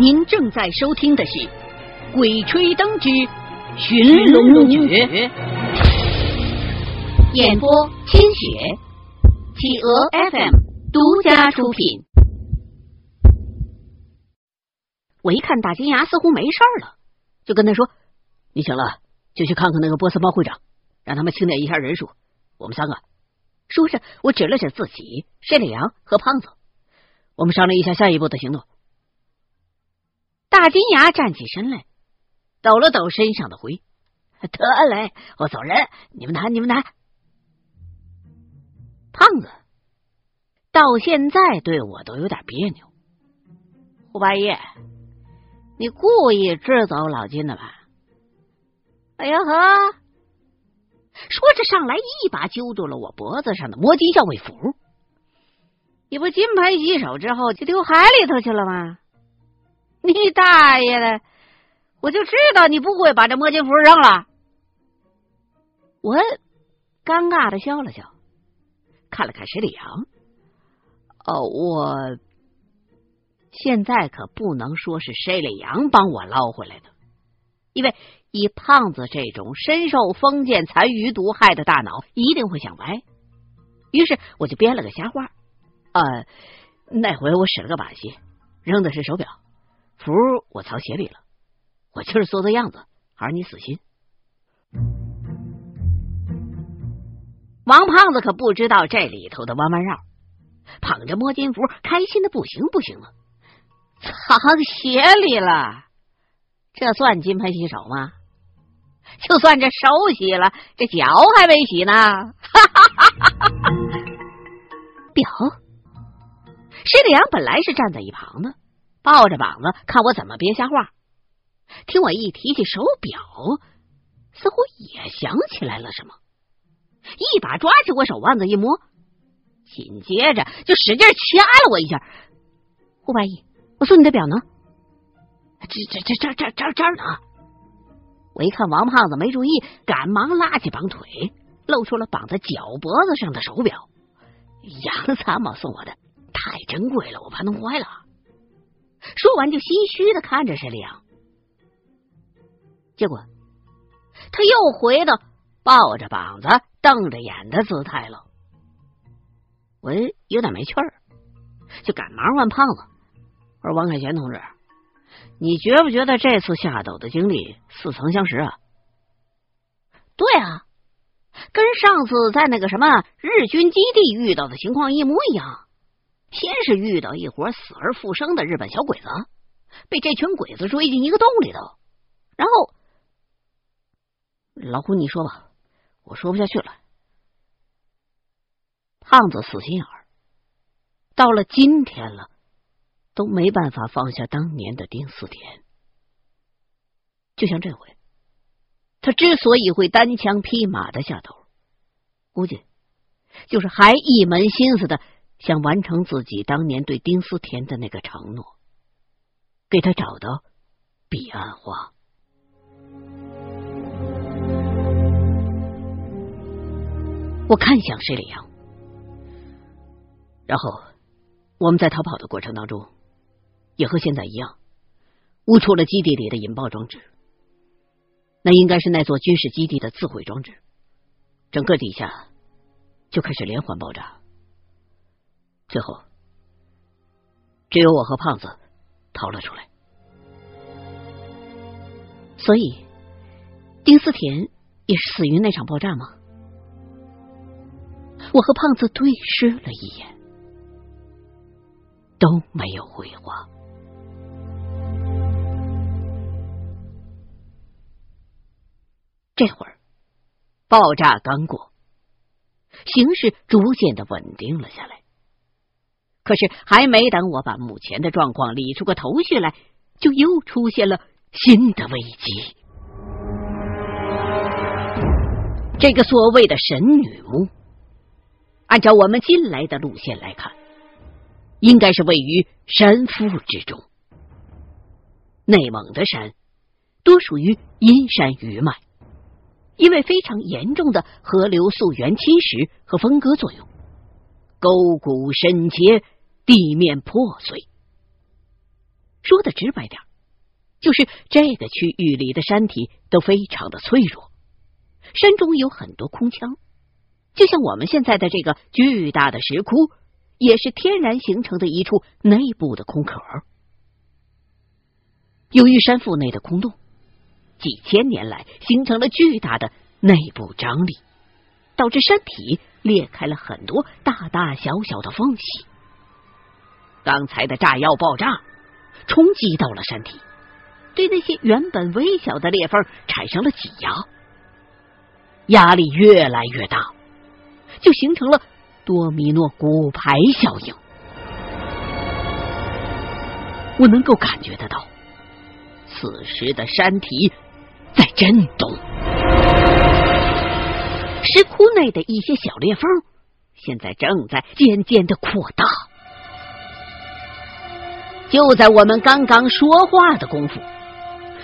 您正在收听的是《鬼吹灯之寻龙诀》，演播：千雪，企鹅 FM 独家出品。我一看大金牙似乎没事了，就跟他说：“你醒了就去看看那个波斯猫会长，让他们清点一下人数。我们三个。”说着，我指了指自己、申里阳和胖子，我们商量一下下一步的行动。大金牙站起身来，抖了抖身上的灰，得嘞，我走人，你们谈，你们谈。胖子到现在对我都有点别扭。胡八一，你故意支走老金的吧？哎呀呵！说着上来，一把揪住了我脖子上的摸金校尉符。你不金盆洗手之后就丢海里头去了吗？你大爷的！我就知道你不会把这摸金符扔了。我尴尬的笑了笑，看了看石里阳。哦，我现在可不能说是石里阳帮我捞回来的，因为以胖子这种深受封建残余毒害的大脑，一定会想歪。于是我就编了个瞎话。呃，那回我使了个把戏，扔的是手表。符我藏鞋里了，我就是做做样子，还是你死心。王胖子可不知道这里头的弯弯绕，捧着摸金符，开心的不行不行了。藏鞋里了，这算金盆洗手吗？就算这手洗了，这脚还没洗呢。哈哈哈哈表，石里阳本来是站在一旁的。抱着膀子看我怎么编瞎话，听我一提起手表，似乎也想起来了什么，一把抓起我手腕子一摸，紧接着就使劲掐了我一下。胡八一，我送你的表呢？这这这这这这这呢？我一看王胖子没注意，赶忙拉起绑腿，露出了绑在脚脖子上的手表。杨参谋送我的，太珍贵了，我怕弄坏了。说完，就心虚的看着沈良，结果他又回到抱着膀子、瞪着眼的姿态了。我有点没趣儿，就赶忙问胖子：“我说王凯旋同志，你觉不觉得这次下斗的经历似曾相识啊？”“对啊，跟上次在那个什么日军基地遇到的情况一模一样。”先是遇到一伙死而复生的日本小鬼子，被这群鬼子追进一个洞里头，然后老胡你说吧，我说不下去了。胖子死心眼儿，到了今天了，都没办法放下当年的丁四田。就像这回，他之所以会单枪匹马的下头，估计就是还一门心思的。想完成自己当年对丁思甜的那个承诺，给他找到彼岸花。我看向施里阳，然后我们在逃跑的过程当中，也和现在一样，误触了基地里的引爆装置。那应该是那座军事基地的自毁装置，整个底下就开始连环爆炸。最后，只有我和胖子逃了出来。所以，丁思甜也是死于那场爆炸吗？我和胖子对视了一眼，都没有回话。这会儿，爆炸刚过，形势逐渐的稳定了下来。可是，还没等我把目前的状况理出个头绪来，就又出现了新的危机。这个所谓的神女墓，按照我们进来的路线来看，应该是位于山腹之中。内蒙的山多属于阴山余脉，因为非常严重的河流溯源侵蚀和分割作用，沟谷深切。地面破碎，说的直白点，就是这个区域里的山体都非常的脆弱，山中有很多空腔，就像我们现在的这个巨大的石窟，也是天然形成的一处内部的空壳。由于山腹内的空洞，几千年来形成了巨大的内部张力，导致山体裂开了很多大大小小的缝隙。刚才的炸药爆炸，冲击到了山体，对那些原本微小的裂缝产生了挤压，压力越来越大，就形成了多米诺骨牌效应。我能够感觉得到，此时的山体在震动，石窟内的一些小裂缝现在正在渐渐的扩大。就在我们刚刚说话的功夫，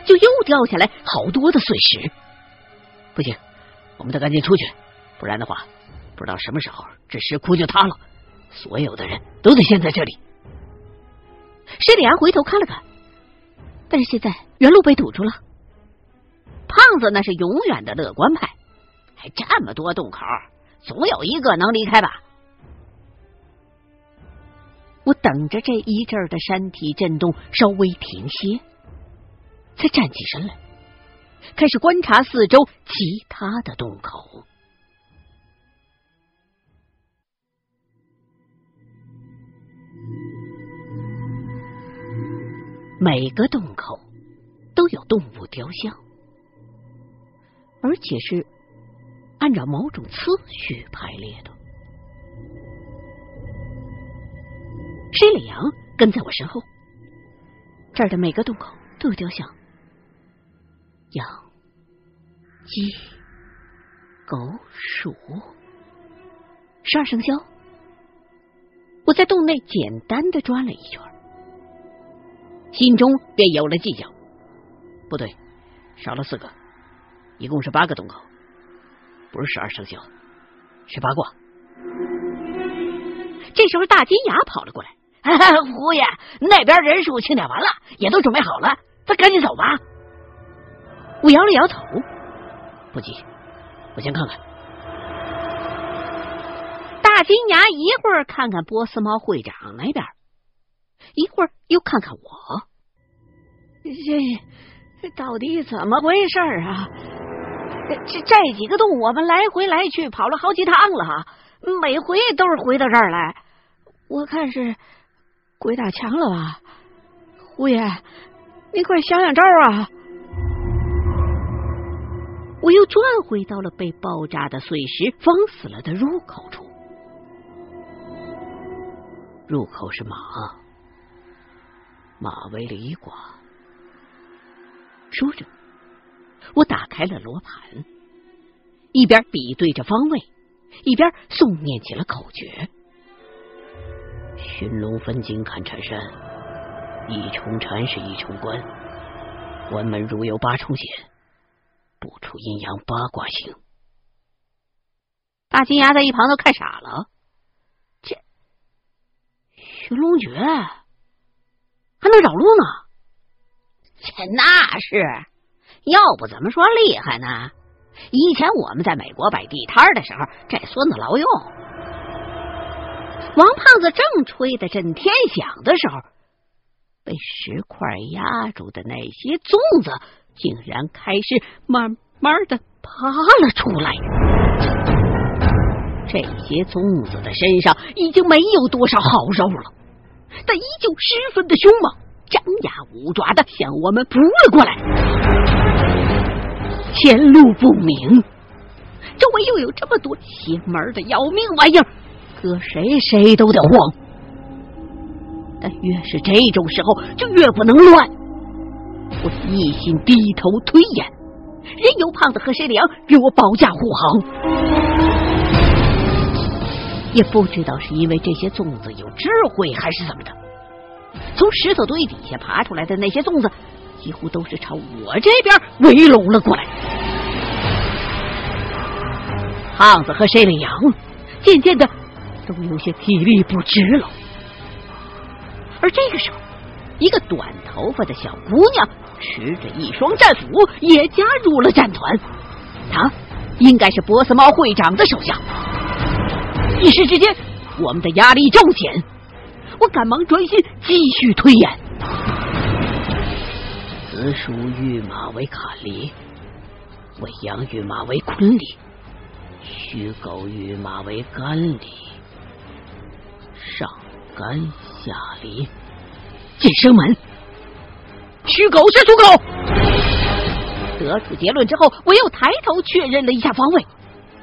就又掉下来好多的碎石。不行，我们得赶紧出去，不然的话，不知道什么时候这石窟就塌了，所有的人都得陷在这里。施里安回头看了看，但是现在原路被堵住了。胖子那是永远的乐观派，还这么多洞口，总有一个能离开吧。我等着这一阵儿的山体震动稍微停歇，才站起身来，开始观察四周其他的洞口。每个洞口都有动物雕像，而且是按照某种次序排列的。施里阳跟在我身后，这儿的每个洞口都有雕像，羊、鸡、狗、鼠，十二生肖。我在洞内简单的转了一圈，心中便有了计较。不对，少了四个，一共是八个洞口，不是十二生肖，是八卦。这时候，大金牙跑了过来。胡爷，那边人数清点完了，也都准备好了，咱赶紧走吧。我摇了摇头，不急，我先看看。大金牙一会儿看看波斯猫会长那边，一会儿又看看我，这到底怎么回事啊？这这几个洞，我们来回来去跑了好几趟了哈，每回都是回到这儿来，我看是。鬼打墙了吧，胡爷，你快想想招啊！我又转回到了被爆炸的碎石封死了的入口处，入口是马，马为了一卦。说着，我打开了罗盘，一边比对着方位，一边诵念起了口诀。寻龙分金看缠山，一重缠是一重关。关门如有八重险，不出阴阳八卦行。大金牙在一旁都看傻了，这寻龙诀还能绕路呢？这那是，要不怎么说厉害呢？以前我们在美国摆地摊的时候，这孙子老用。王胖子正吹得震天响的时候，被石块压住的那些粽子竟然开始慢慢的爬了出来。这些粽子的身上已经没有多少好肉了，但依旧十分的凶猛，张牙舞爪的向我们扑了过来。前路不明，周围又有这么多邪门的要命玩意儿。搁谁谁都得慌，但越是这种时候就越不能乱。我一心低头推演，任由胖子和谁良给我保驾护航。也不知道是因为这些粽子有智慧还是怎么的，从石头堆底下爬出来的那些粽子，几乎都是朝我这边围拢了过来。胖子和谁良渐渐的。都有些体力不支了，而这个时候，一个短头发的小姑娘持着一双战斧，也加入了战团。她应该是波斯猫会长的手下。一时之间，我们的压力骤减。我赶忙专心继续推演。紫薯玉马为坎里，未央玉马为坤离，虚狗玉马为干离，上干下离。进生门，虚狗是属狗。得出结论之后，我又抬头确认了一下方位，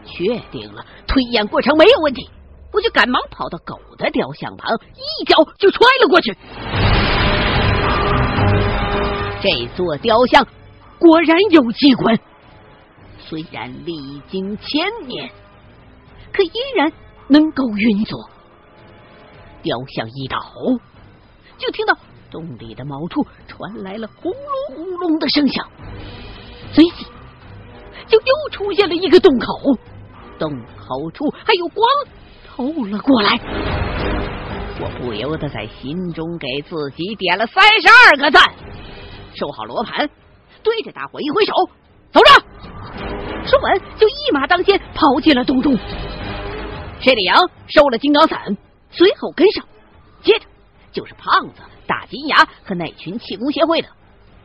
确定了推演过程没有问题，我就赶忙跑到狗的雕像旁，一脚就踹了过去。这座雕像果然有机关，虽然历经千年，可依然能够运作。雕像一倒。就听到洞里的某处传来了轰隆轰隆的声响，随即就又出现了一个洞口，洞口处还有光透了过来。我不由得在心中给自己点了三十二个赞，收好罗盘，对着大伙一挥手，走着。说完就一马当先跑进了洞中。谢里阳收了金刚伞，随后跟上，接着。就是胖子、大金牙和那群气功协会的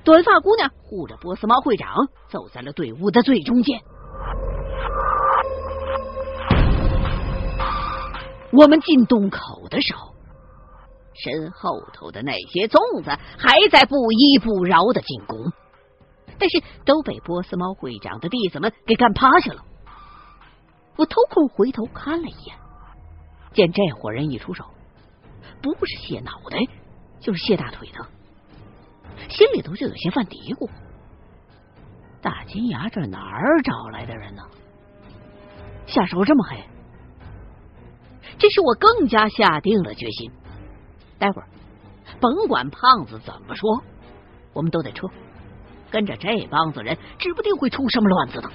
短发姑娘护着波斯猫会长，走在了队伍的最中间。我们进洞口的时候，身后头的那些粽子还在不依不饶的进攻，但是都被波斯猫会长的弟子们给干趴下了。我偷空回头看了一眼，见这伙人一出手。不是卸脑袋，就是卸大腿的，心里头就有些犯嘀咕：大金牙这哪儿找来的人呢？下手这么黑，这使我更加下定了决心。待会儿，甭管胖子怎么说，我们都得撤。跟着这帮子人，指不定会出什么乱子呢。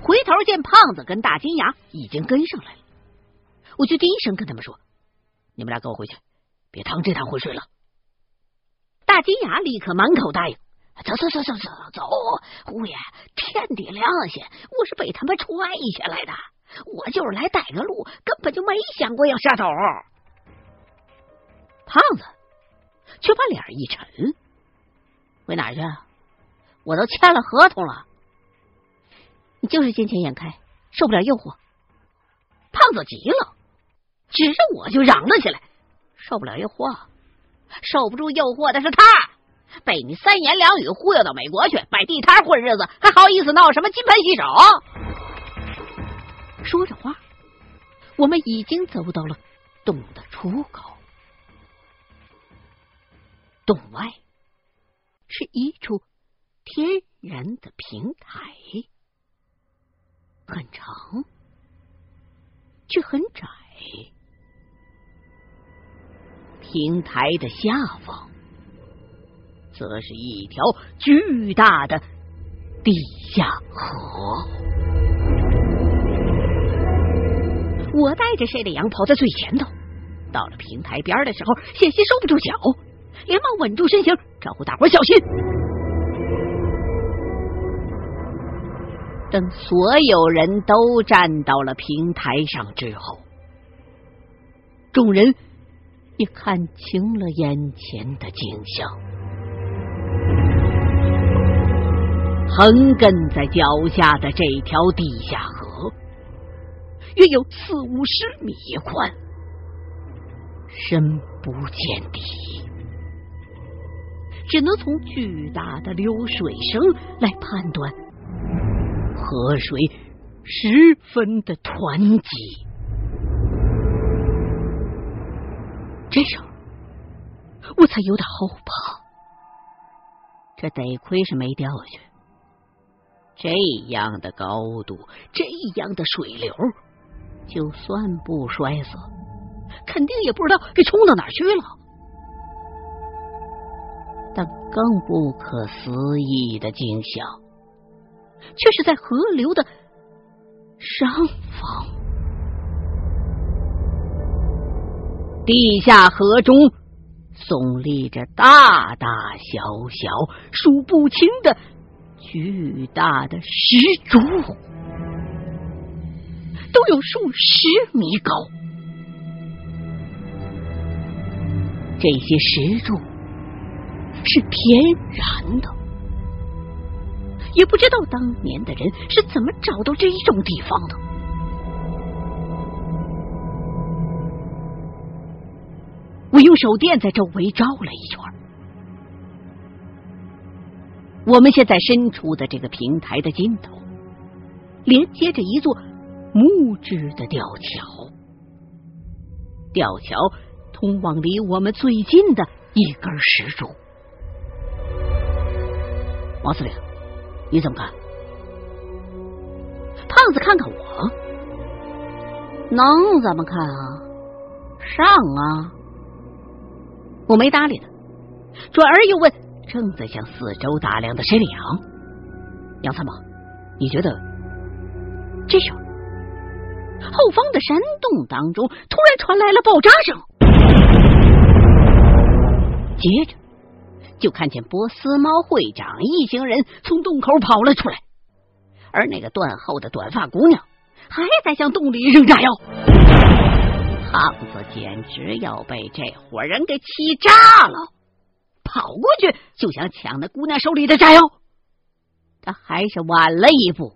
回头见胖子跟大金牙已经跟上来了，我就低声跟他们说：“你们俩跟我回去，别趟这趟浑水了。”大金牙立刻满口答应：“走走走走走走，胡爷，天地良心，我是被他们踹下来的，我就是来带个路，根本就没想过要杀头。”胖子却把脸一沉：“回哪去？我都签了合同了。”你就是见钱眼开，受不了诱惑。胖子急了，指着我就嚷了起来：“受不了诱惑，受不住诱惑的是他，被你三言两语忽悠到美国去摆地摊混日子，还好意思闹什么金盆洗手？”说着话，我们已经走到了洞的出口。洞外是一处天然的平台。很长，却很窄。平台的下方，则是一条巨大的地下河。我带着谁的羊跑在最前头，到了平台边的时候，险些收不住脚，连忙稳住身形，招呼大伙小心。等所有人都站到了平台上之后，众人也看清了眼前的景象：横亘在脚下的这条地下河，约有四五十米宽，深不见底，只能从巨大的流水声来判断。河水十分的湍急，这时候我才有点后怕。这得亏是没掉下去，这样的高度，这样的水流，就算不摔死，肯定也不知道给冲到哪儿去了。但更不可思议的景象。却是在河流的上方，地下河中耸立着大大小小、数不清的巨大的石柱，都有数十米高。这些石柱是天然的，也不知道当年的人是怎么找到这一种地方的。我用手电在周围照了一圈。我们现在身处的这个平台的尽头，连接着一座木质的吊桥，吊桥。通往离我们最近的一根石柱，王司令，你怎么看？胖子看看我，能怎么看啊？上啊！我没搭理他，转而又问正在向四周打量的申里阳：“杨参谋，你觉得这时候后方的山洞当中突然传来了爆炸声？”接着，就看见波斯猫会长一行人从洞口跑了出来，而那个断后的短发姑娘还在向洞里扔炸药。胖子简直要被这伙人给气炸了，跑过去就想抢那姑娘手里的炸药，他还是晚了一步，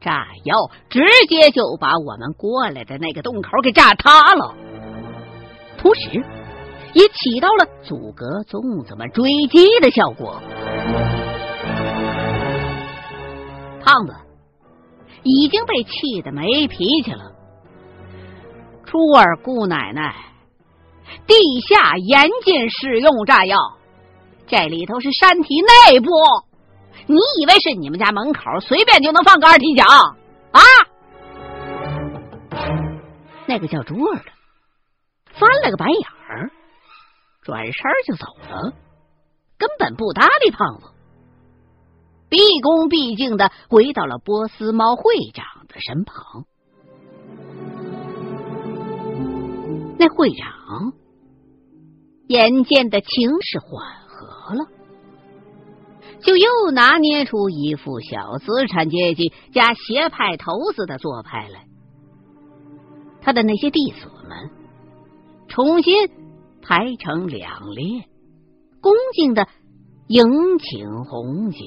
炸药直接就把我们过来的那个洞口给炸塌了，同时。也起到了阻隔粽子们追击的效果。胖子已经被气得没脾气了。初儿姑奶奶，地下严禁使用炸药，这里头是山体内部，你以为是你们家门口随便就能放个二踢脚啊？那个叫朱儿的翻了个白眼儿。转身就走了，根本不搭理胖子，毕恭毕敬的回到了波斯猫会长的身旁。那会长眼见的情势缓和了，就又拿捏出一副小资产阶级加邪派头子的做派来。他的那些弟子们重新。排成两列，恭敬的迎请红姐。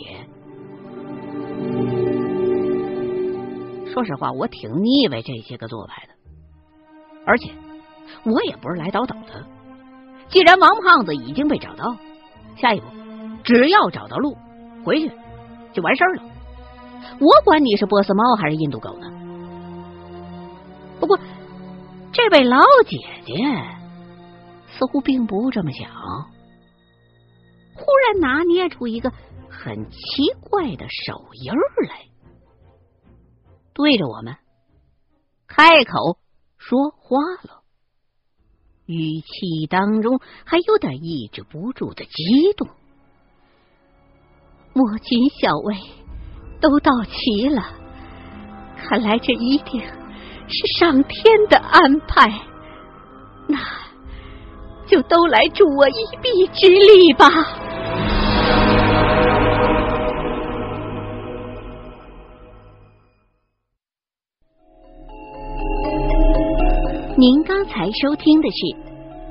说实话，我挺腻歪这些个做派的，而且我也不是来倒斗的。既然王胖子已经被找到，下一步只要找到路回去就完事儿了。我管你是波斯猫还是印度狗呢？不过这位老姐姐。似乎并不这么想，忽然拿捏出一个很奇怪的手印来，对着我们开口说话了，语气当中还有点抑制不住的激动。摸金校尉都到齐了，看来这一定是上天的安排。那。就都来助我一臂之力吧！您刚才收听的是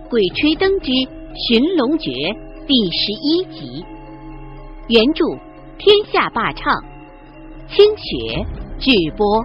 《鬼吹灯之寻龙诀》第十一集，原著天下霸唱，清雪剧播。